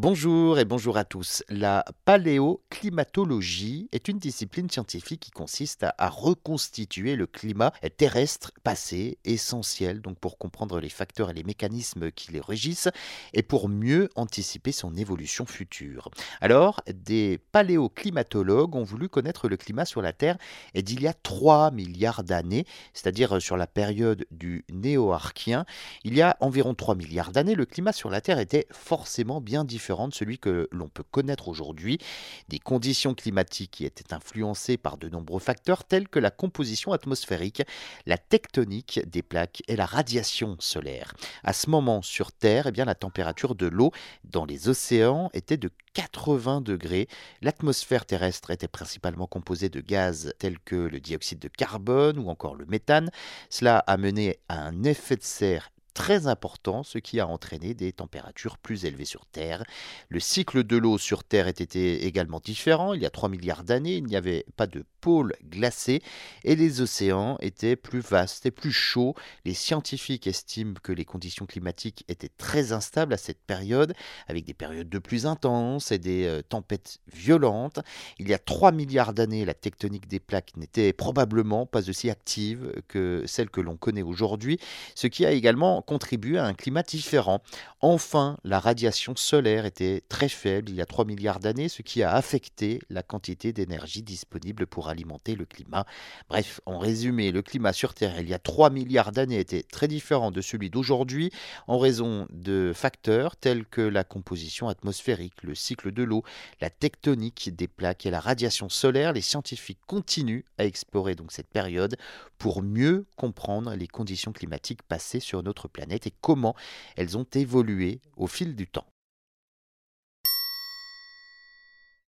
Bonjour et bonjour à tous. La paléoclimatologie est une discipline scientifique qui consiste à, reconstituer le climat terrestre passé, essentiel donc pour comprendre les facteurs et les mécanismes qui les régissent et pour mieux anticiper son évolution future. Alors, des paléoclimatologues ont voulu connaître le climat sur la Terre d'il y a 3 milliards d'années, c'est-à-dire sur la période du néo-archien. Il y a environ 3 milliards d'années, le climat sur la Terre était forcément bien différent de celui que l'on peut connaître aujourd'hui, des conditions climatiques qui étaient influencées par de nombreux facteurs tels que la composition atmosphérique, la tectonique des plaques et la radiation solaire. À ce moment sur Terre, eh bien, la température de l'eau dans les océans était de 80 degrés. L'atmosphère terrestre était principalement composée de gaz tels que le dioxyde de carbone ou encore le méthane. Cela a mené à un effet de serre très important, ce qui a entraîné des températures plus élevées sur Terre. Le cycle de l'eau sur Terre était également différent. Il y a 3 milliards d'années, il n'y avait pas de pôle glacé et les océans étaient plus vastes et plus chauds. Les scientifiques estiment que les conditions climatiques étaient très instables à cette période, avec des périodes de pluie intenses et des euh, tempêtes violentes. Il y a 3 milliards d'années, la tectonique des plaques n'était probablement pas aussi active que celle que l'on connaît aujourd'hui, ce qui a également contribuer à un climat différent. Enfin, la radiation solaire était très faible il y a 3 milliards d'années, ce qui a affecté la quantité d'énergie disponible pour alimenter le climat. Bref, en résumé, le climat sur Terre il y a 3 milliards d'années était très différent de celui d'aujourd'hui en raison de facteurs tels que la composition atmosphérique, le cycle de l'eau, la tectonique des plaques et la radiation solaire. Les scientifiques continuent à explorer donc cette période pour mieux comprendre les conditions climatiques passées sur notre planète et comment elles ont évolué au fil du temps.